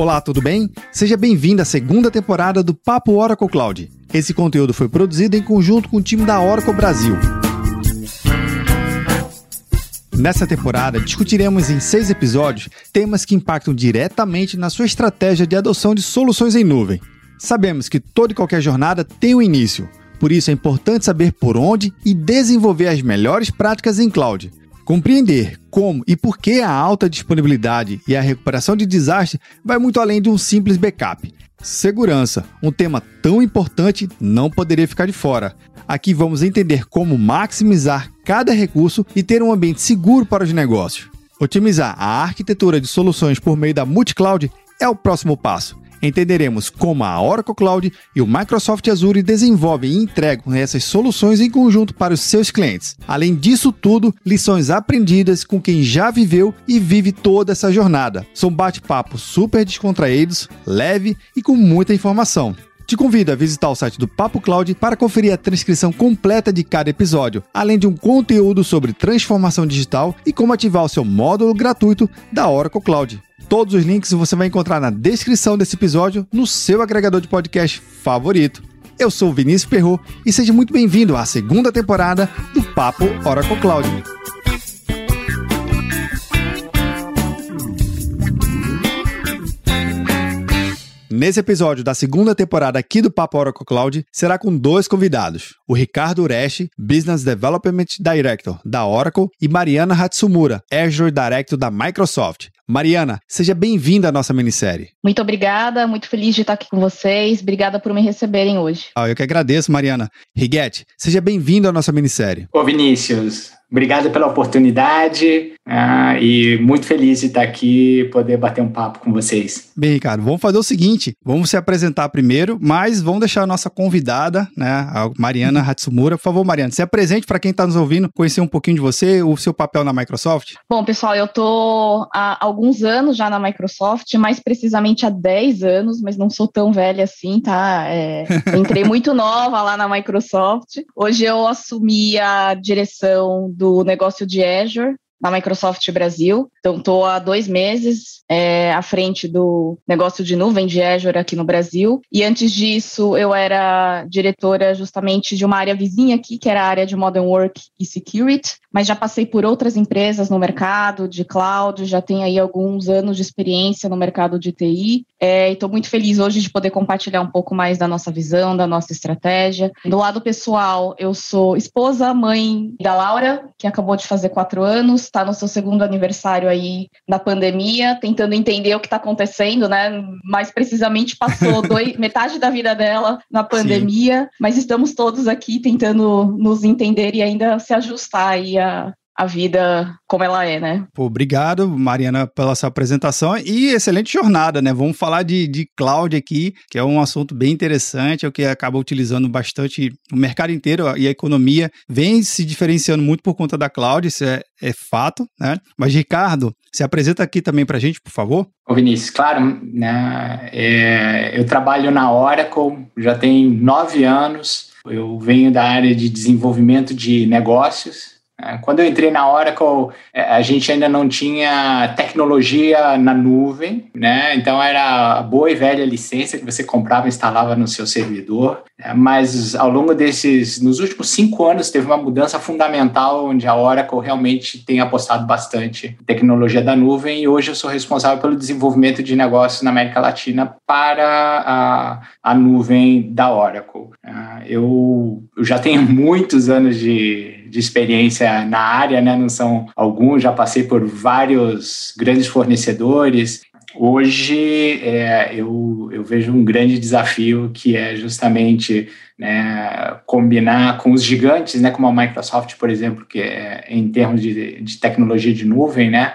Olá, tudo bem? Seja bem-vindo à segunda temporada do Papo Oracle Cloud. Esse conteúdo foi produzido em conjunto com o time da Oracle Brasil. Nessa temporada, discutiremos em seis episódios temas que impactam diretamente na sua estratégia de adoção de soluções em nuvem. Sabemos que toda e qualquer jornada tem um início, por isso é importante saber por onde e desenvolver as melhores práticas em cloud. Compreender como e por que a alta disponibilidade e a recuperação de desastre vai muito além de um simples backup. Segurança, um tema tão importante, não poderia ficar de fora. Aqui vamos entender como maximizar cada recurso e ter um ambiente seguro para os negócios. Otimizar a arquitetura de soluções por meio da multi-cloud é o próximo passo entenderemos como a Oracle Cloud e o Microsoft Azure desenvolvem e entregam essas soluções em conjunto para os seus clientes. Além disso tudo, lições aprendidas com quem já viveu e vive toda essa jornada. São bate-papos super descontraídos, leve e com muita informação. Te convido a visitar o site do Papo Cloud para conferir a transcrição completa de cada episódio, além de um conteúdo sobre transformação digital e como ativar o seu módulo gratuito da Oracle Cloud. Todos os links você vai encontrar na descrição desse episódio no seu agregador de podcast favorito. Eu sou Vinícius Perro e seja muito bem-vindo à segunda temporada do Papo Oracle Cloud. Nesse episódio da segunda temporada aqui do Papo Oracle Cloud, será com dois convidados: o Ricardo Ureshi, Business Development Director da Oracle, e Mariana Hatsumura, Azure Director da Microsoft. Mariana, seja bem-vinda à nossa minissérie. Muito obrigada, muito feliz de estar aqui com vocês. Obrigada por me receberem hoje. Ah, eu que agradeço, Mariana. Riguete, seja bem-vindo à nossa minissérie. Ô, Vinícius, Obrigado pela oportunidade uh, e muito feliz de estar aqui e poder bater um papo com vocês. Bem, Ricardo, vamos fazer o seguinte: vamos se apresentar primeiro, mas vamos deixar a nossa convidada, né, a Mariana Hatsumura. Por favor, Mariana, se apresente para quem está nos ouvindo, conhecer um pouquinho de você, o seu papel na Microsoft. Bom, pessoal, eu estou há alguns anos já na Microsoft, mais precisamente há 10 anos, mas não sou tão velha assim, tá? É, entrei muito nova lá na Microsoft. Hoje eu assumi a direção do negócio de Azure na Microsoft Brasil. Então, estou há dois meses é, à frente do negócio de nuvem de Azure aqui no Brasil. E antes disso, eu era diretora justamente de uma área vizinha aqui, que era a área de Modern Work e Security. Mas já passei por outras empresas no mercado de cloud, já tenho aí alguns anos de experiência no mercado de TI. É, estou muito feliz hoje de poder compartilhar um pouco mais da nossa visão, da nossa estratégia. Do lado pessoal, eu sou esposa, mãe da Laura, que acabou de fazer quatro anos está no seu segundo aniversário aí na pandemia, tentando entender o que está acontecendo, né? Mais precisamente passou dois, metade da vida dela na pandemia, Sim. mas estamos todos aqui tentando nos entender e ainda se ajustar aí a, a vida como ela é, né? Pô, obrigado, Mariana, pela sua apresentação e excelente jornada, né? Vamos falar de, de cloud aqui, que é um assunto bem interessante, é o que acaba utilizando bastante o mercado inteiro e a economia vem se diferenciando muito por conta da cloud, isso é, é fato, né? Mas, Ricardo, se apresenta aqui também para a gente, por favor. Ô Vinícius, claro, né? É, eu trabalho na Oracle, já tem nove anos, eu venho da área de desenvolvimento de negócios, quando eu entrei na Oracle, é, a gente ainda não tinha tecnologia na nuvem, né? Então era a boa e velha licença que você comprava e instalava no seu servidor. É, mas ao longo desses, nos últimos cinco anos, teve uma mudança fundamental onde a Oracle realmente tem apostado bastante em tecnologia da nuvem e hoje eu sou responsável pelo desenvolvimento de negócios na América Latina para a, a nuvem da Oracle. Eu, eu já tenho muitos anos de de experiência na área, né? Não são alguns, já passei por vários grandes fornecedores. Hoje é, eu, eu vejo um grande desafio que é justamente né, combinar com os gigantes, né, como a Microsoft, por exemplo, que é em termos de, de tecnologia de nuvem, né,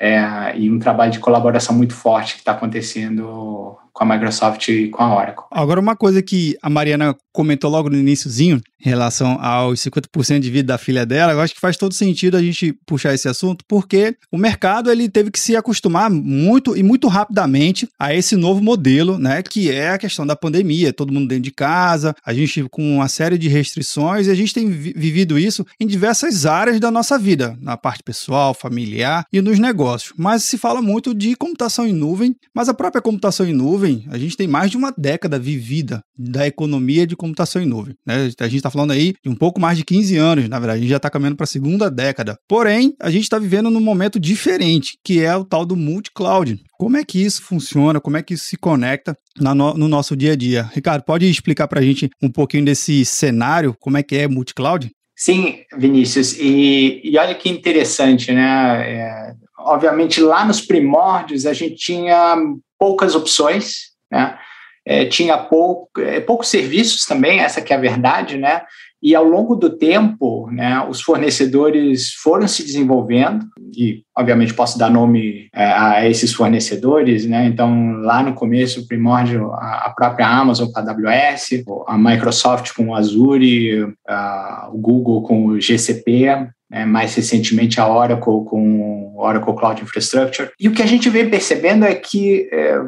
é, e um trabalho de colaboração muito forte que está acontecendo com a Microsoft e com a Oracle. Agora, uma coisa que a Mariana comentou logo no iníciozinho, em relação aos 50% de vida da filha dela, eu acho que faz todo sentido a gente puxar esse assunto, porque o mercado ele teve que se acostumar muito e muito rapidamente a esse novo modelo, né, que é a questão da pandemia, todo mundo dentro de casa, a gente com uma série de restrições, e a gente tem vivido isso em diversas áreas da nossa vida, na parte pessoal, familiar e nos negócios. Mas se fala muito de computação em nuvem, mas a própria computação em nuvem, a gente tem mais de uma década vivida da economia de computação em nuvem, né? A gente está falando aí de um pouco mais de 15 anos, na verdade, a gente já está caminhando para a segunda década. Porém, a gente está vivendo num momento diferente, que é o tal do multi-cloud. Como é que isso funciona? Como é que isso se conecta no, no nosso dia a dia? Ricardo, pode explicar para a gente um pouquinho desse cenário, como é que é multi-cloud? Sim, Vinícius, e, e olha que interessante, né? É, obviamente, lá nos primórdios, a gente tinha poucas opções, né? é, tinha é, poucos serviços também, essa que é a verdade, né? E ao longo do tempo, né, os fornecedores foram se desenvolvendo, e obviamente posso dar nome é, a esses fornecedores, né? Então, lá no começo, primórdio, a, própria Amazon com a AWS, a Microsoft com o Azure, a, o Google com o GCP, né, mais recentemente a Oracle com Oracle Cloud Infrastructure. E o que a gente vem percebendo é que é,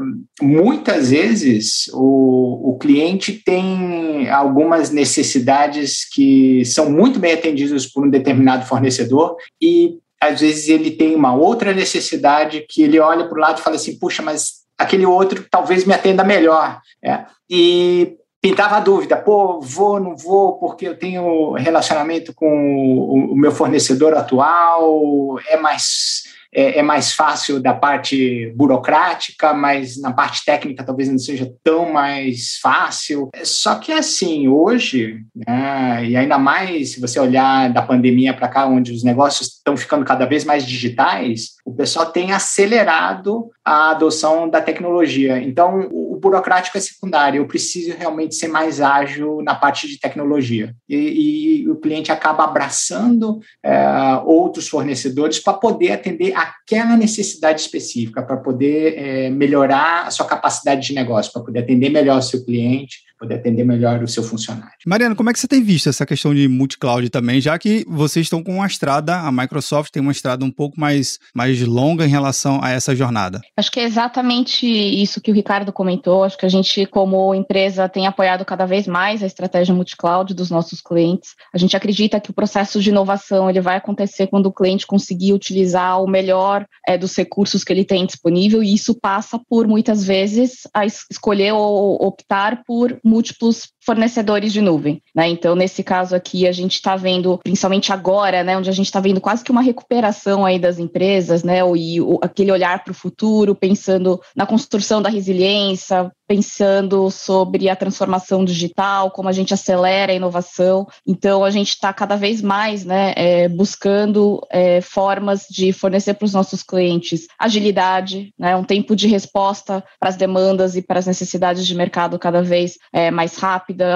muitas vezes o, o cliente tem algumas necessidades que são muito bem atendidas por um determinado fornecedor e às vezes ele tem uma outra necessidade que ele olha para o lado e fala assim, puxa, mas aquele outro talvez me atenda melhor. É. E pintava a dúvida, pô, vou, não vou, porque eu tenho relacionamento com o, meu fornecedor atual, é mais é, é, mais fácil da parte burocrática, mas na parte técnica talvez não seja tão mais fácil. Só que assim, hoje, né, e ainda mais se você olhar da pandemia para cá, onde os negócios estão ficando cada vez mais digitais, o pessoal tem acelerado a adoção da tecnologia. Então, o burocrático é secundário, eu preciso realmente ser mais ágil na parte de tecnologia. E, e o cliente acaba abraçando é, outros fornecedores para poder atender aquela necessidade específica, para poder é, melhorar a sua capacidade de negócio, para poder atender melhor o seu cliente, poder atender melhor o seu funcionário. Mariana, como é que você tem visto essa questão de multi-cloud também, já que vocês estão com uma estrada, a Microsoft tem uma estrada um pouco mais, mais longa em relação a essa jornada? Acho que é exatamente isso que o Ricardo comentou. Acho que a gente, como empresa, tem apoiado cada vez mais a estratégia multi-cloud dos nossos clientes. A gente acredita que o processo de inovação ele vai acontecer quando o cliente conseguir utilizar o melhor é, dos recursos que ele tem disponível, e isso passa por, muitas vezes, a escolher ou optar por múltiplos fornecedores de nuvem. Né? Então, nesse caso aqui, a gente está vendo, principalmente agora, né, onde a gente está vendo quase que uma recuperação aí das empresas, né, e o, aquele olhar para o futuro, pensando na construção da resiliência, pensando sobre a transformação digital, como a gente acelera a inovação. Então, a gente está cada vez mais né, é, buscando é, formas de fornecer para os nossos clientes agilidade, né, um tempo de resposta para as demandas e para as necessidades de mercado cada vez é, mais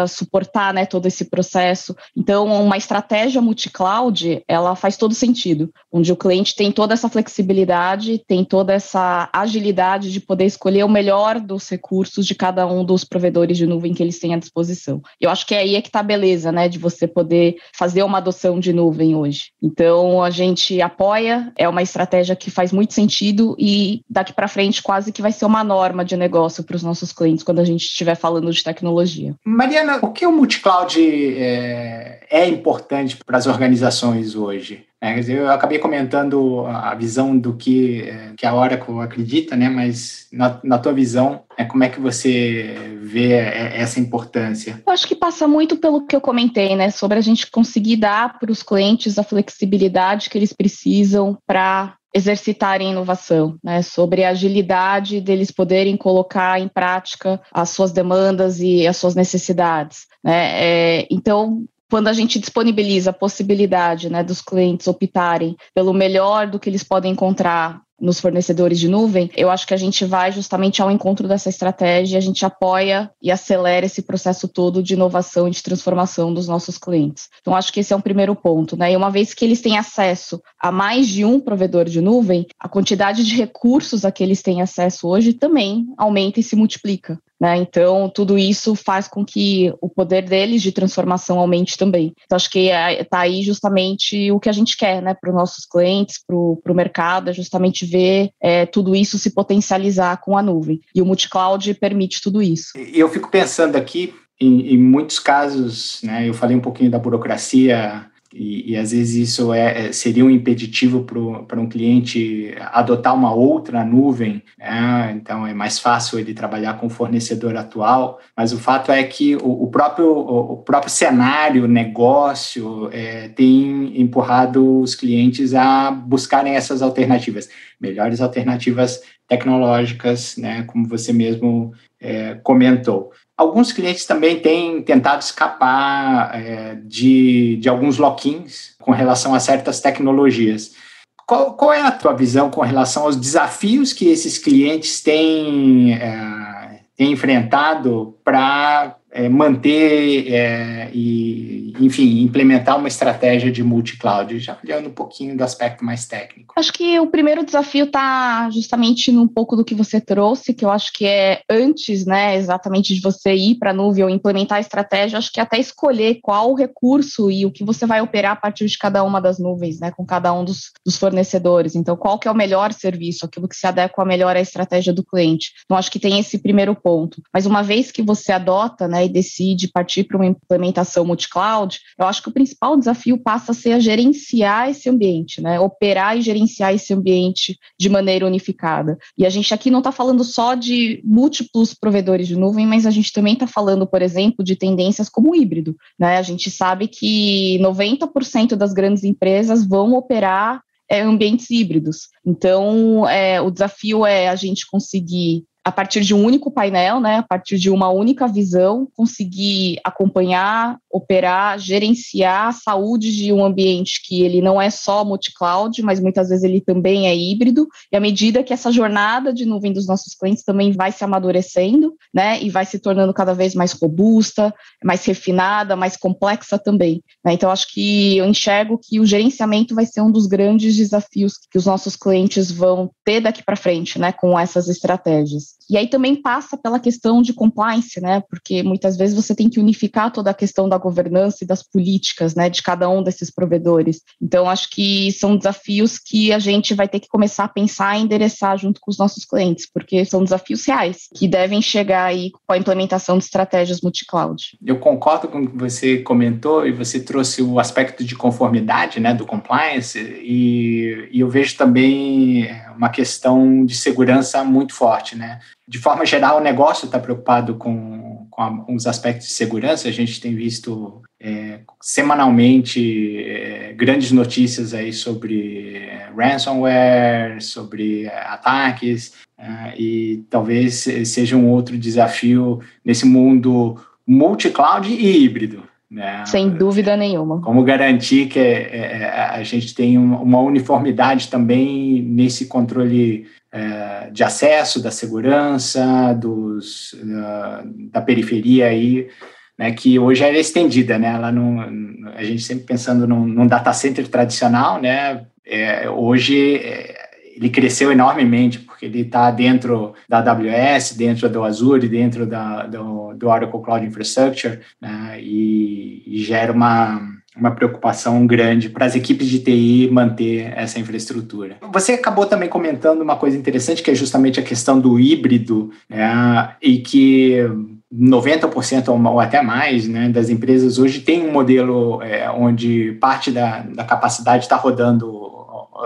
suportar né, todo esse processo. Então, uma estratégia multi-cloud, ela faz todo sentido, onde o cliente tem toda essa flexibilidade, tem toda essa agilidade de poder escolher o melhor dos recursos de cada um dos provedores de nuvem que eles têm à disposição. Eu acho que é aí é que está a beleza, né, de você poder fazer uma adoção de nuvem hoje. Então, a gente apoia, é uma estratégia que faz muito sentido e daqui para frente quase que vai ser uma norma de negócio para os nossos clientes quando a gente estiver falando de tecnologia. Mariana, o que o multicloud é, é importante para as organizações hoje? É, eu acabei comentando a visão do que, é, que a Oracle acredita, né? mas na, na tua visão, é, como é que você vê é, essa importância? Eu acho que passa muito pelo que eu comentei, né? sobre a gente conseguir dar para os clientes a flexibilidade que eles precisam para exercitarem inovação, né? sobre a agilidade deles poderem colocar em prática as suas demandas e as suas necessidades. Né? É, então, quando a gente disponibiliza a possibilidade né, dos clientes optarem pelo melhor do que eles podem encontrar nos fornecedores de nuvem, eu acho que a gente vai justamente ao encontro dessa estratégia, a gente apoia e acelera esse processo todo de inovação e de transformação dos nossos clientes. Então, acho que esse é um primeiro ponto, né? E uma vez que eles têm acesso a mais de um provedor de nuvem, a quantidade de recursos a que eles têm acesso hoje também aumenta e se multiplica. Né? Então, tudo isso faz com que o poder deles de transformação aumente também. Então, acho que está aí justamente o que a gente quer né, para os nossos clientes, para o mercado, é justamente ver é, tudo isso se potencializar com a nuvem. E o multicloud permite tudo isso. E eu fico pensando aqui, em, em muitos casos, né, eu falei um pouquinho da burocracia e, e, às vezes isso é, é seria um impeditivo para um cliente adotar uma outra nuvem, né? então é mais fácil ele trabalhar com o fornecedor atual, mas o fato é que o, o próprio, o, o, próprio cenário, negócio, é, tem empurrado os clientes a buscarem essas alternativas, melhores alternativas tecnológicas, né? como você mesmo é, comentou. Alguns clientes também têm tentado escapar é, de, de alguns lock-ins com relação a certas tecnologias. Qual, qual, é a tua visão com relação aos desafios que esses clientes têm, é, têm enfrentado para é, manter é, enfim, implementar uma estratégia de multi-cloud, já olhando um pouquinho do aspecto mais técnico? Acho que o primeiro desafio está justamente num pouco do que você trouxe, que eu acho que é antes, né, exatamente de você ir para a nuvem ou implementar a estratégia, acho que é até escolher qual recurso e o que você vai operar a partir de cada uma das nuvens, né, com cada um dos, dos fornecedores. Então, qual que é o melhor serviço, aquilo que se adequa melhor à estratégia do cliente. Então, acho que tem esse primeiro ponto. Mas uma vez que você adota, né, e decide partir para uma implementação multi-cloud, eu acho que o principal desafio passa a ser a gerenciar esse ambiente, né? Operar e gerenciar esse ambiente de maneira unificada. E a gente aqui não está falando só de múltiplos provedores de nuvem, mas a gente também está falando, por exemplo, de tendências como o híbrido, né? A gente sabe que 90% das grandes empresas vão operar é, ambientes híbridos. Então, é, o desafio é a gente conseguir a partir de um único painel, né, a partir de uma única visão, conseguir acompanhar, operar, gerenciar a saúde de um ambiente que ele não é só multi-cloud, mas muitas vezes ele também é híbrido, e à medida que essa jornada de nuvem dos nossos clientes também vai se amadurecendo, né, e vai se tornando cada vez mais robusta, mais refinada, mais complexa também. Né? Então, acho que eu enxergo que o gerenciamento vai ser um dos grandes desafios que os nossos clientes vão ter daqui para frente, né, com essas estratégias. E aí também passa pela questão de compliance, né? Porque muitas vezes você tem que unificar toda a questão da governança e das políticas, né, de cada um desses provedores. Então, acho que são desafios que a gente vai ter que começar a pensar e endereçar junto com os nossos clientes, porque são desafios reais que devem chegar aí com a implementação de estratégias multi-cloud. Eu concordo com o que você comentou e você trouxe o aspecto de conformidade, né, do compliance, e, e eu vejo também uma questão de segurança muito forte, né? De forma geral, o negócio está preocupado com, com a, os aspectos de segurança. A gente tem visto é, semanalmente é, grandes notícias aí sobre é, ransomware, sobre é, ataques, é, e talvez seja um outro desafio nesse mundo multi-cloud e híbrido. Né? Sem dúvida nenhuma. Como garantir que é, é, a gente tem uma uniformidade também nesse controle é, de acesso, da segurança, dos, da periferia aí, né, que hoje é estendida, né? Ela não, a gente sempre pensando num, num data center tradicional, né? É, hoje é, ele cresceu enormemente, porque ele está dentro da AWS, dentro do Azure, dentro da, do, do Oracle Cloud Infrastructure, né, e, e gera uma, uma preocupação grande para as equipes de TI manter essa infraestrutura. Você acabou também comentando uma coisa interessante, que é justamente a questão do híbrido, né, e que 90% ou até mais né, das empresas hoje tem um modelo é, onde parte da, da capacidade está rodando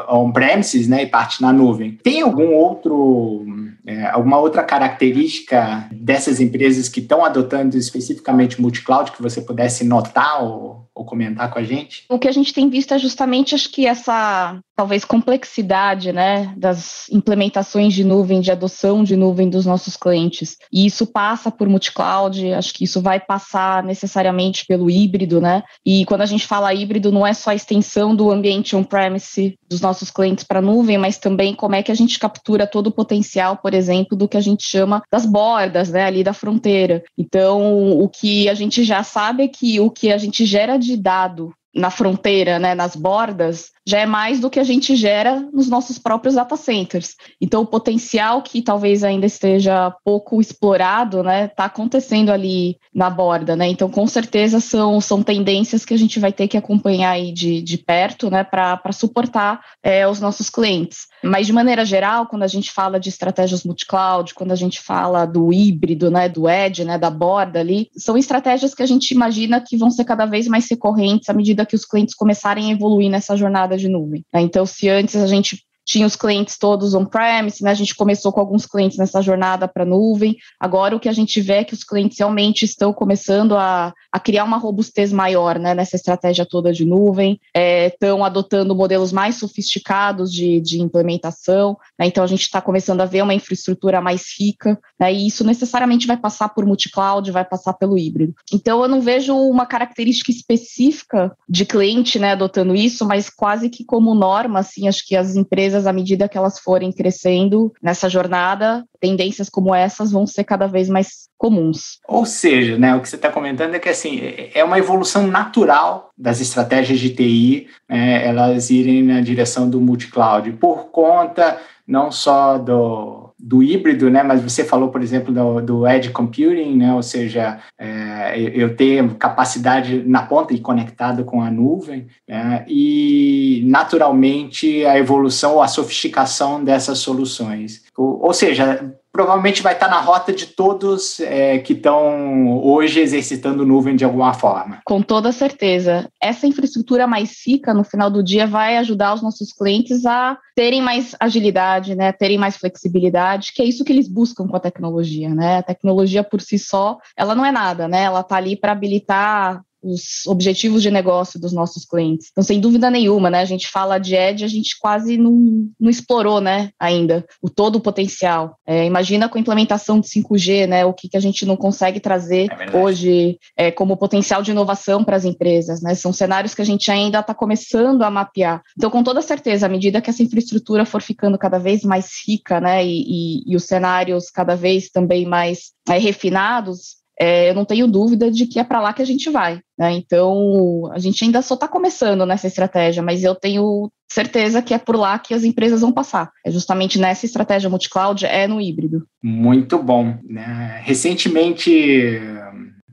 on-premises né, e parte na nuvem. Tem algum outro, é, alguma outra característica dessas empresas que estão adotando especificamente multi-cloud que você pudesse notar ou ou comentar com a gente? O que a gente tem visto é justamente, acho que essa talvez complexidade, né, das implementações de nuvem, de adoção de nuvem dos nossos clientes. E isso passa por multi-cloud, acho que isso vai passar necessariamente pelo híbrido, né? E quando a gente fala híbrido, não é só a extensão do ambiente on-premise dos nossos clientes para a nuvem, mas também como é que a gente captura todo o potencial, por exemplo, do que a gente chama das bordas, né, ali da fronteira. Então, o que a gente já sabe é que o que a gente gera de dado na fronteira, né, nas bordas, já é mais do que a gente gera nos nossos próprios data centers. Então, o potencial que talvez ainda esteja pouco explorado, né, está acontecendo ali na borda, né? Então, com certeza são, são tendências que a gente vai ter que acompanhar aí de, de perto, né, para suportar é, os nossos clientes. Mas, de maneira geral, quando a gente fala de estratégias multi-cloud, quando a gente fala do híbrido, né, do edge, né, da borda ali, são estratégias que a gente imagina que vão ser cada vez mais recorrentes à medida que os clientes começarem a evoluir nessa jornada de nuvem. Né? Então, se antes a gente tinha os clientes todos on-premise, né? A gente começou com alguns clientes nessa jornada para nuvem. Agora o que a gente vê é que os clientes realmente estão começando a, a criar uma robustez maior, né? Nessa estratégia toda de nuvem, é, estão adotando modelos mais sofisticados de, de implementação. Né? Então a gente está começando a ver uma infraestrutura mais rica, né? E isso necessariamente vai passar por multi-cloud, vai passar pelo híbrido. Então eu não vejo uma característica específica de cliente, né? Adotando isso, mas quase que como norma, assim, acho que as empresas empresas, à medida que elas forem crescendo nessa jornada, tendências como essas vão ser cada vez mais comuns. Ou seja, né, o que você está comentando é que assim é uma evolução natural das estratégias de TI, né, elas irem na direção do multi-cloud por conta não só do do híbrido, né? Mas você falou, por exemplo, do, do edge computing, né? Ou seja, é, eu ter capacidade na ponta e conectado com a nuvem, né? e naturalmente a evolução ou a sofisticação dessas soluções. Ou, ou seja, provavelmente vai estar na rota de todos é, que estão hoje exercitando nuvem de alguma forma. Com toda certeza. Essa infraestrutura mais rica, no final do dia, vai ajudar os nossos clientes a terem mais agilidade, né, terem mais flexibilidade, que é isso que eles buscam com a tecnologia, né? A tecnologia por si só, ela não é nada, né? Ela está ali para habilitar os objetivos de negócio dos nossos clientes. Então, sem dúvida nenhuma, né? A gente fala de Edge, a gente quase não, não explorou, né, ainda, o todo o potencial. É, imagina com a implementação de 5G, né? O que, que a gente não consegue trazer é hoje é, como potencial de inovação para as empresas, né? São cenários que a gente ainda está começando a mapear. Então, com toda certeza, à medida que essa infraestrutura for ficando cada vez mais rica, né, e, e, e os cenários cada vez também mais é, refinados, é, eu não tenho dúvida de que é para lá que a gente vai. Né? Então, a gente ainda só está começando nessa estratégia, mas eu tenho certeza que é por lá que as empresas vão passar. É justamente nessa estratégia multi-cloud, é no híbrido. Muito bom. Né? Recentemente,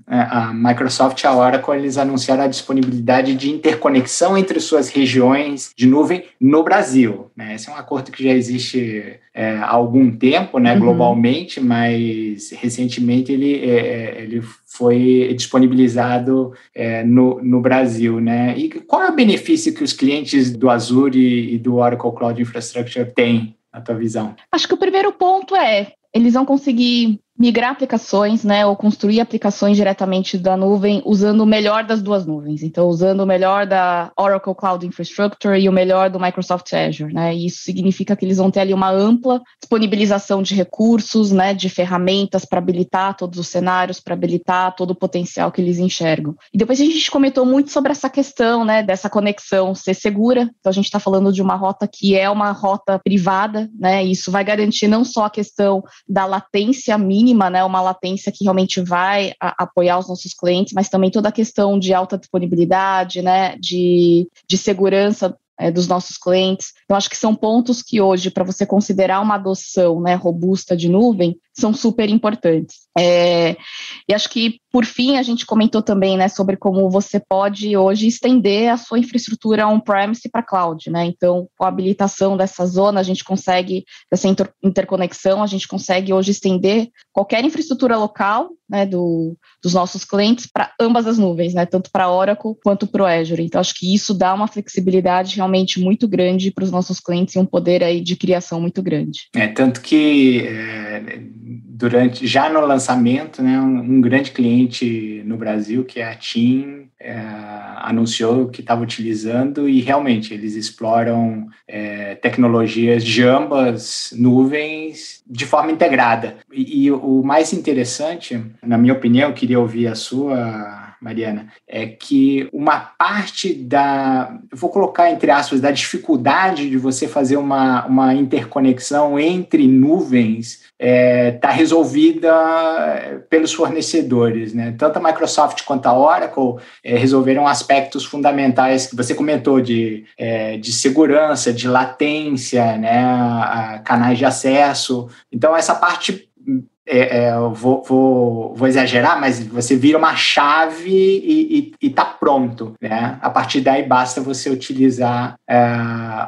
a Microsoft e a Oracle eles anunciaram a disponibilidade de interconexão entre suas regiões de nuvem no Brasil. Né? Esse é um acordo que já existe é, há algum tempo, né, uhum. globalmente, mas recentemente ele, é, é, ele foi disponibilizado é, no, no Brasil. Né? E qual é o benefício que os clientes do Azure e do Oracle Cloud Infrastructure têm, na tua visão? Acho que o primeiro ponto é eles vão conseguir migrar aplicações, né, ou construir aplicações diretamente da nuvem usando o melhor das duas nuvens. Então, usando o melhor da Oracle Cloud Infrastructure e o melhor do Microsoft Azure, né? E isso significa que eles vão ter ali uma ampla disponibilização de recursos, né, de ferramentas para habilitar todos os cenários, para habilitar todo o potencial que eles enxergam. E depois a gente comentou muito sobre essa questão, né, dessa conexão ser segura. Então, a gente está falando de uma rota que é uma rota privada, né? E isso vai garantir não só a questão da latência mínima mínima, né, uma latência que realmente vai a, apoiar os nossos clientes, mas também toda a questão de alta disponibilidade, né, de, de segurança é, dos nossos clientes. Então, acho que são pontos que hoje, para você considerar uma adoção né, robusta de nuvem, são super importantes. É, e acho que, por fim, a gente comentou também né, sobre como você pode hoje estender a sua infraestrutura on-premise para cloud. Né? Então, com a habilitação dessa zona, a gente consegue, dessa inter interconexão, a gente consegue hoje estender qualquer infraestrutura local né, do, dos nossos clientes para ambas as nuvens, né, tanto para Oracle quanto para o Azure. Então, acho que isso dá uma flexibilidade realmente muito grande para os nossos clientes e um poder aí de criação muito grande. É, tanto que. É durante já no lançamento, né, um, um grande cliente no Brasil, que é a TIM, é, anunciou que estava utilizando e realmente eles exploram é, tecnologias de ambas nuvens de forma integrada. E, e o mais interessante, na minha opinião, eu queria ouvir a sua Mariana, é que uma parte da, vou colocar entre aspas, da dificuldade de você fazer uma, uma interconexão entre nuvens está é, tá resolvida pelos fornecedores. Né? Tanto a Microsoft quanto a Oracle é, resolveram aspectos fundamentais que você comentou de, é, de segurança, de latência, né? canais de acesso. Então, essa parte é, é, vou, vou, vou, exagerar, mas você vira uma chave e, está pronto. Né? A partir daí basta você utilizar é,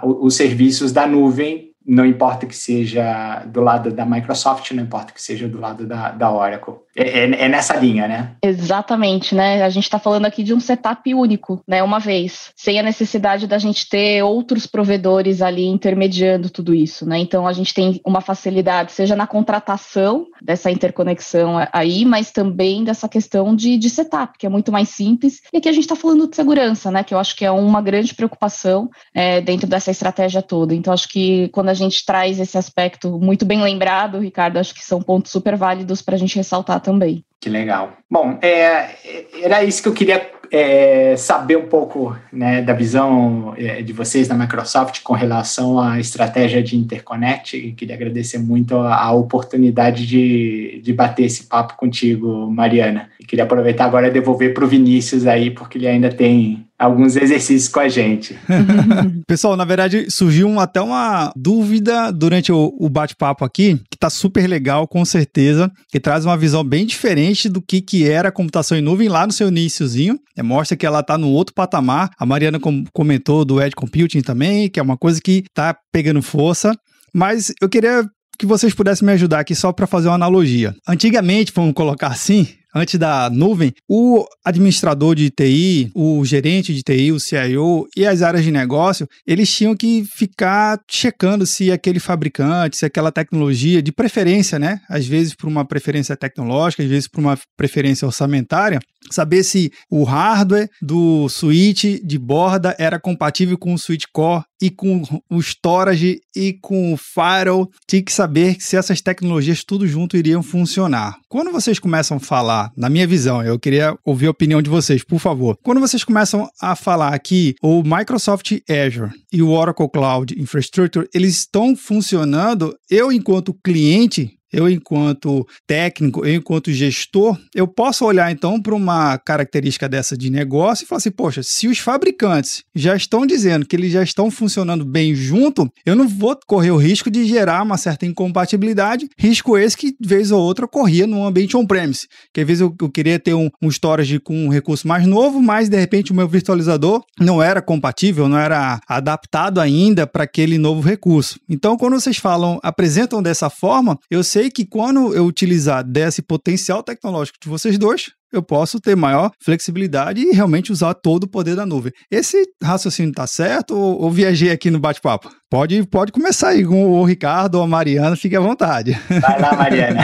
os serviços da nuvem não importa que seja do lado da Microsoft, não importa que seja do lado da, da Oracle. É, é, é nessa linha, né? Exatamente, né? A gente está falando aqui de um setup único, né? Uma vez, sem a necessidade da gente ter outros provedores ali intermediando tudo isso, né? Então a gente tem uma facilidade, seja na contratação dessa interconexão aí, mas também dessa questão de, de setup, que é muito mais simples. E aqui a gente está falando de segurança, né? Que eu acho que é uma grande preocupação é, dentro dessa estratégia toda. Então acho que quando a gente traz esse aspecto muito bem lembrado, Ricardo, acho que são pontos super válidos para a gente ressaltar também. Que legal. Bom, é, era isso que eu queria é, saber um pouco né, da visão é, de vocês da Microsoft com relação à estratégia de interconnect. Queria agradecer muito a, a oportunidade de, de bater esse papo contigo, Mariana. E queria aproveitar agora e devolver para o Vinícius aí, porque ele ainda tem alguns exercícios com a gente. Pessoal, na verdade, surgiu até uma dúvida durante o, o bate-papo aqui, que está super legal, com certeza, que traz uma visão bem diferente do que, que era a computação em nuvem lá no seu iníciozinho. É, mostra que ela está no outro patamar. A Mariana com, comentou do Edge Computing também, que é uma coisa que está pegando força. Mas eu queria que vocês pudessem me ajudar aqui só para fazer uma analogia. Antigamente, vamos colocar assim, antes da nuvem, o administrador de TI, o gerente de TI, o CIO e as áreas de negócio, eles tinham que ficar checando se aquele fabricante, se aquela tecnologia, de preferência, né? Às vezes por uma preferência tecnológica, às vezes por uma preferência orçamentária, saber se o hardware do switch de borda era compatível com o switch core e com o storage e com o firewall. Tinha que saber se essas tecnologias tudo junto iriam funcionar. Quando vocês começam a falar, na minha visão, eu queria ouvir a opinião de vocês, por favor. Quando vocês começam a falar que o Microsoft Azure e o Oracle Cloud Infrastructure, eles estão funcionando, eu enquanto cliente eu, enquanto técnico, eu, enquanto gestor, eu posso olhar então para uma característica dessa de negócio e falar assim: poxa, se os fabricantes já estão dizendo que eles já estão funcionando bem junto, eu não vou correr o risco de gerar uma certa incompatibilidade, risco esse que, vez ou outra, ocorria no ambiente on-premise. Que às vezes eu, eu, queria ter um, um storage com um recurso mais novo, mas de repente o meu virtualizador não era compatível, não era adaptado ainda para aquele novo recurso. Então, quando vocês falam, apresentam dessa forma, eu sei sei que quando eu utilizar desse potencial tecnológico de vocês dois, eu posso ter maior flexibilidade e realmente usar todo o poder da nuvem. Esse raciocínio está certo ou, ou, viajei aqui no bate-papo? Pode, pode começar aí com o Ricardo ou a Mariana, fique à vontade. Vai lá, Mariana.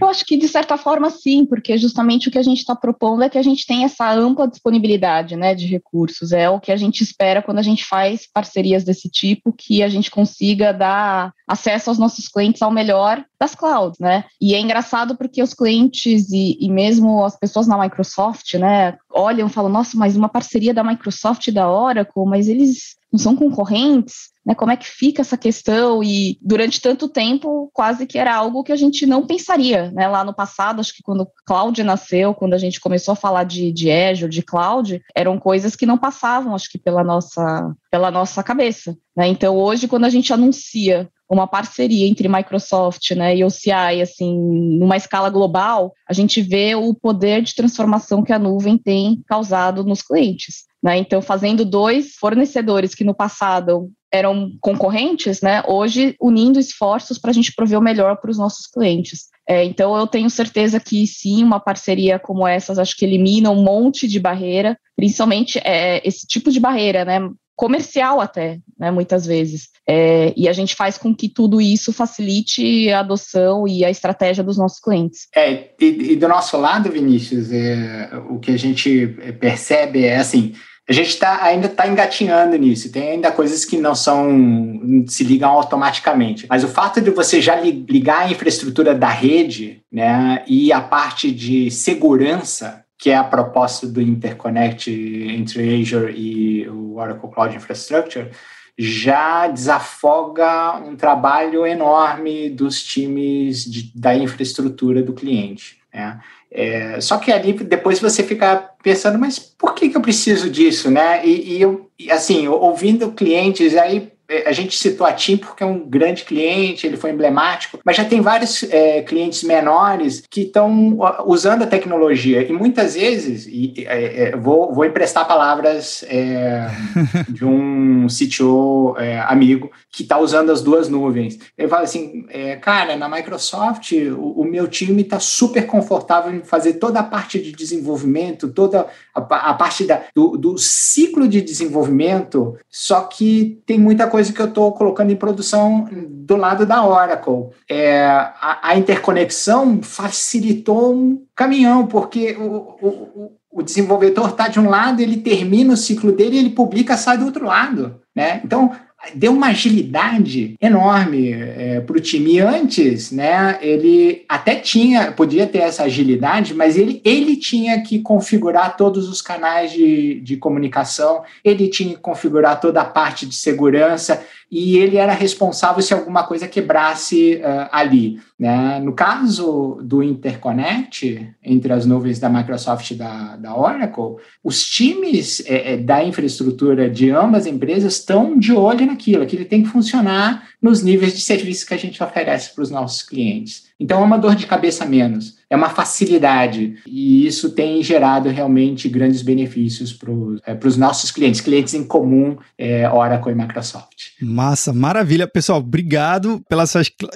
eu acho que de certa forma sim, porque justamente o que a gente está propondo é que a gente tenha essa ampla disponibilidade né, de recursos. É o que a gente espera quando a gente faz parcerias desse tipo, que a gente consiga dar acesso aos nossos clientes ao melhor das clouds, né? E é engraçado porque os clientes e, e mesmo as pessoas na Microsoft, né, olham e falam, nossa, mas uma parceria da Microsoft e da Oracle, mas eles não são concorrentes, né? Como é que fica essa questão? E durante tanto tempo, quase que era algo que a gente não pensaria, né? Lá no passado, acho que quando Cloud nasceu, quando a gente começou a falar de, de Azure, de Cloud, eram coisas que não passavam, acho que pela nossa, pela nossa cabeça, né? Então hoje, quando a gente anuncia uma parceria entre Microsoft né, e OCI, assim, numa escala global, a gente vê o poder de transformação que a nuvem tem causado nos clientes. Né? Então, fazendo dois fornecedores que no passado eram concorrentes, né, hoje unindo esforços para a gente prover o melhor para os nossos clientes. É, então, eu tenho certeza que sim, uma parceria como essas, acho que elimina um monte de barreira, principalmente é, esse tipo de barreira, né, comercial até, né, muitas vezes. É, e a gente faz com que tudo isso facilite a adoção e a estratégia dos nossos clientes. É, e, e do nosso lado, Vinícius, é, o que a gente percebe é assim, a gente tá, ainda está engatinhando nisso, tem ainda coisas que não são, se ligam automaticamente. Mas o fato de você já ligar a infraestrutura da rede, né, e a parte de segurança, que é a proposta do Interconnect entre Azure e o Oracle Cloud Infrastructure, já desafoga um trabalho enorme dos times de, da infraestrutura do cliente. Né? É, só que ali depois você fica pensando, mas por que, que eu preciso disso, né? E, e eu, assim, ouvindo clientes, aí a gente citou a TIM porque é um grande cliente, ele foi emblemático, mas já tem vários é, clientes menores que estão usando a tecnologia e muitas vezes, e, é, é, vou, vou emprestar palavras é, de um CTO é, amigo que está usando as duas nuvens. Ele fala assim, cara, na Microsoft o, o meu time está super confortável em fazer toda a parte de desenvolvimento, toda a, a parte da, do, do ciclo de desenvolvimento, só que tem muita coisa coisa que eu estou colocando em produção do lado da Oracle. É, a, a, interconexão facilitou um caminhão, porque o, o, o desenvolvedor está de um lado, ele termina o ciclo dele ele publica, sai do outro lado. Né? Então, deu uma agilidade enorme é, para o time. Antes, né, ele até tinha, podia ter essa agilidade, mas ele, ele tinha que configurar todos os canais de, de comunicação, ele tinha que configurar toda a parte de segurança, e ele era responsável se alguma coisa quebrasse uh, ali. Né? No caso do Interconnect, entre as nuvens da Microsoft e da, da Oracle, os times é, da infraestrutura de ambas empresas estão de olho naquilo, aquilo tem que funcionar nos níveis de serviço que a gente oferece para os nossos clientes. Então é uma dor de cabeça menos, é uma facilidade e isso tem gerado realmente grandes benefícios para é, os nossos clientes, clientes em comum, é, Oracle e Microsoft. Massa, maravilha. Pessoal, obrigado pelo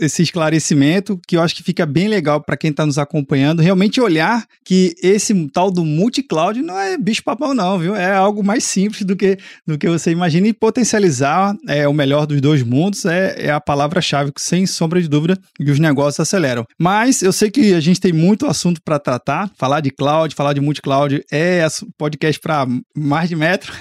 esse esclarecimento que eu acho que fica bem legal para quem está nos acompanhando, realmente olhar que esse tal do multi-cloud não é bicho-papão não, viu? É algo mais simples do que, do que você imagina e potencializar é, o melhor dos dois mundos é, é a palavra-chave, sem sombra de dúvida, que os negócios aceleram. Mas eu sei que a gente tem muito assunto para tratar. Falar de cloud, falar de multi-cloud é podcast para mais de metro,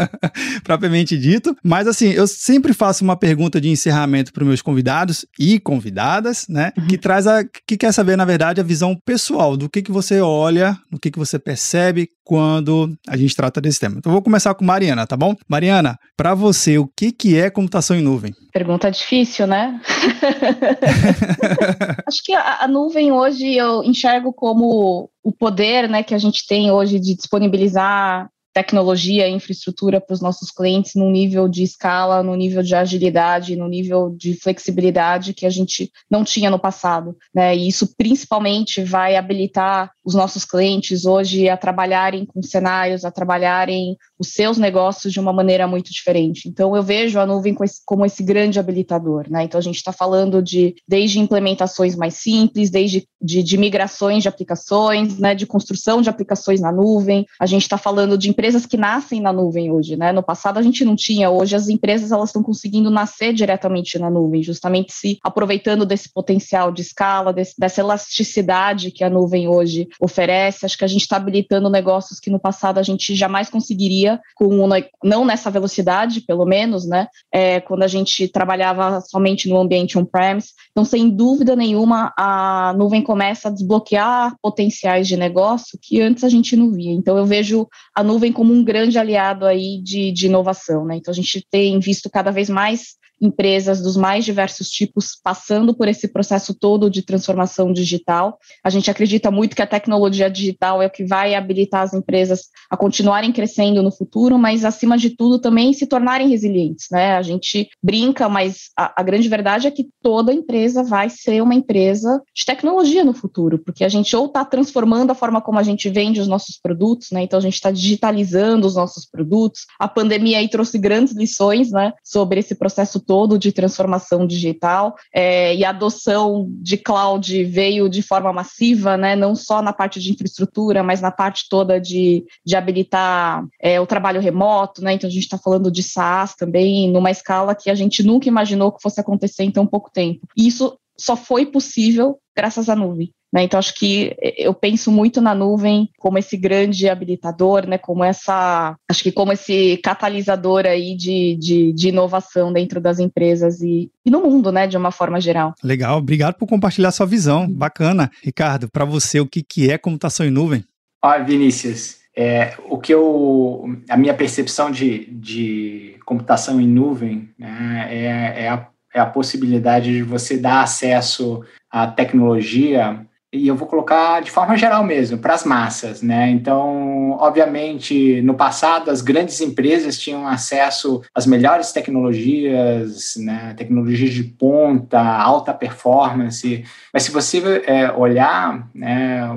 propriamente dito. Mas assim, eu sempre faço uma pergunta de encerramento para meus convidados e convidadas, né? Uhum. Que traz a. que quer saber, na verdade, a visão pessoal do que, que você olha, do que, que você percebe quando a gente trata desse tema. Então, vou começar com Mariana, tá bom? Mariana, para você, o que, que é computação em nuvem? Pergunta difícil, né? Acho que a, a, nuvem hoje eu enxergo como o poder né, que a gente tem hoje de disponibilizar tecnologia e infraestrutura para os nossos clientes no nível de escala, no nível de agilidade, no nível de flexibilidade que a gente não tinha no passado. Né? E isso principalmente vai habilitar os nossos clientes hoje a trabalharem com cenários, a trabalharem os seus negócios de uma maneira muito diferente. Então, eu vejo a nuvem como esse grande habilitador. Né? Então, a gente está falando de desde implementações mais simples, desde de, de migrações de aplicações, né? de construção de aplicações na nuvem. A gente está falando de empresas que nascem na nuvem hoje. Né? No passado, a gente não tinha. Hoje, as empresas elas estão conseguindo nascer diretamente na nuvem, justamente se aproveitando desse potencial de escala, desse, dessa elasticidade que a nuvem hoje oferece. Acho que a gente está habilitando negócios que no passado a gente jamais conseguiria, com não nessa velocidade, pelo menos, né? É, quando a gente trabalhava somente no ambiente on-premise. Então, sem dúvida nenhuma, a nuvem começa a desbloquear potenciais de negócio que antes a gente não via. Então, eu vejo a nuvem como um grande aliado aí de, de inovação, né? Então, a gente tem visto cada vez mais empresas dos mais diversos tipos passando por esse processo todo de transformação digital. A gente acredita muito que a tecnologia digital é o que vai habilitar as empresas a continuarem crescendo no futuro, mas acima de tudo também se tornarem resilientes, né? A gente brinca, mas a, a grande verdade é que toda empresa vai ser uma empresa de tecnologia no futuro, porque a gente ou está transformando a forma como a gente vende os nossos produtos, né? Então a gente está digitalizando os nossos produtos. A pandemia aí trouxe grandes lições, né, sobre esse processo todo todo de transformação digital é, e a adoção de cloud veio de forma massiva, né, não só na parte de infraestrutura, mas na parte toda de, de habilitar é, o trabalho remoto, né, então a gente está falando de SaaS também, numa escala que a gente nunca imaginou que fosse acontecer em tão pouco tempo. E isso só foi possível graças à nuvem. Né? Então, acho que eu penso muito na nuvem como esse grande habilitador, né? como essa, acho que como esse catalisador aí de, de, de inovação dentro das empresas e, e, no mundo, né? de uma forma geral. Legal, obrigado por compartilhar sua visão. Bacana. Ricardo, para você, o que, que é computação em nuvem? Olha, Vinícius, é, o que eu, a minha percepção de, de computação em nuvem né, é, é, a, é a possibilidade de você dar acesso à tecnologia e eu vou colocar de forma geral mesmo, para as massas, né? Então, obviamente, no passado, as grandes empresas tinham acesso às melhores tecnologias, né? Tecnologias de ponta, alta performance. Mas se você é, olhar, né?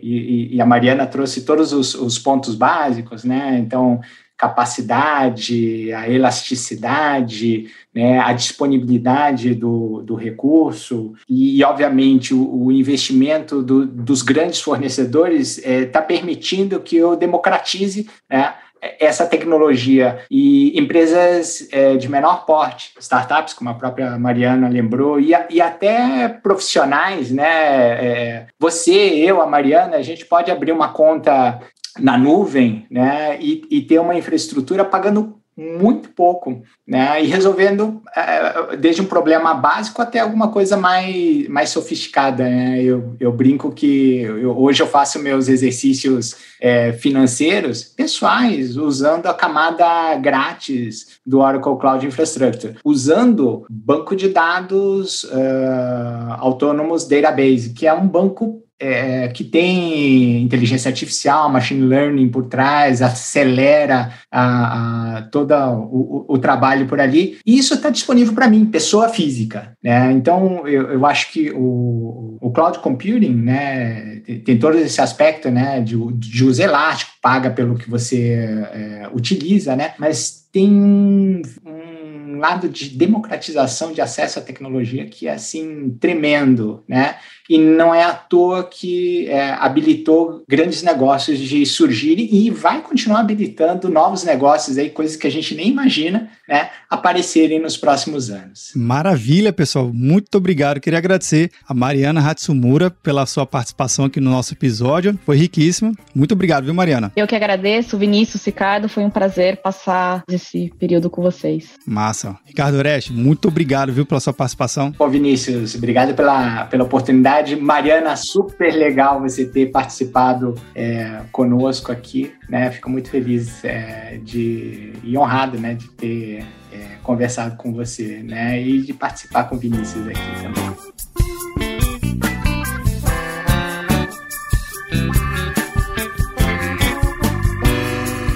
E, e, a Mariana trouxe todos os, os pontos básicos, né? Então, capacidade, a elasticidade, né, a disponibilidade do, do recurso. E, obviamente, o, o investimento do, dos grandes fornecedores está é, tá permitindo que eu democratize né, essa tecnologia e empresas é, de menor porte, startups, como a própria Mariana lembrou, e, e até profissionais, né? É, você, eu, a Mariana, a gente pode abrir uma conta na nuvem né, e, e ter uma infraestrutura pagando muito pouco, né? E resolvendo é, desde um problema básico até alguma coisa mais, mais sofisticada. Né? Eu, eu brinco que eu, hoje eu faço meus exercícios é, financeiros pessoais usando a camada grátis do Oracle Cloud Infrastructure, usando banco de dados uh, autônomos database, que é um banco é, que tem inteligência artificial, machine learning por trás, acelera a, a todo o, o, trabalho por ali. E isso está disponível para mim, pessoa física. Né? Então, eu, eu acho que o, o cloud computing né, tem, todo esse aspecto né, de, de uso elástico, paga pelo que você é, utiliza, né? mas tem um, um lado de democratização de acesso à tecnologia que é assim tremendo, né? E não é à toa que é, habilitou grandes negócios de surgirem e vai continuar habilitando novos negócios aí, coisas que a gente nem imagina, né, aparecerem nos próximos anos. Maravilha, pessoal. Muito obrigado. Queria agradecer a Mariana Hatsumura pela sua participação aqui no nosso episódio. Foi riquíssimo. Muito obrigado, viu, Mariana? Eu que agradeço, Vinícius, Ricardo. Foi um prazer passar esse período com vocês. Massa. Ricardo Oreste, muito obrigado, viu, pela sua participação. Pô, Vinícius, obrigado pela, pela oportunidade. Mariana, super legal você ter participado é, conosco aqui, né? Fico muito feliz é, de, e honrado, né, de ter é, conversado com você, né? E de participar com o Vinícius aqui também.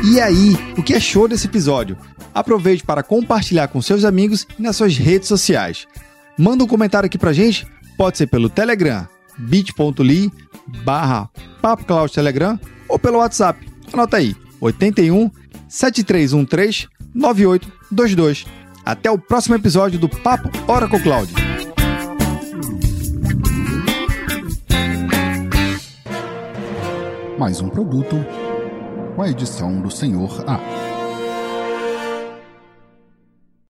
E aí, o que achou desse episódio? Aproveite para compartilhar com seus amigos e nas suas redes sociais. Manda um comentário aqui pra gente, pode ser pelo Telegram, bit.ly barra Telegram ou pelo WhatsApp. Anota aí, 81 7313 9822. Até o próximo episódio do Papo Oracle Cloud. Mais um produto com a edição do Senhor A.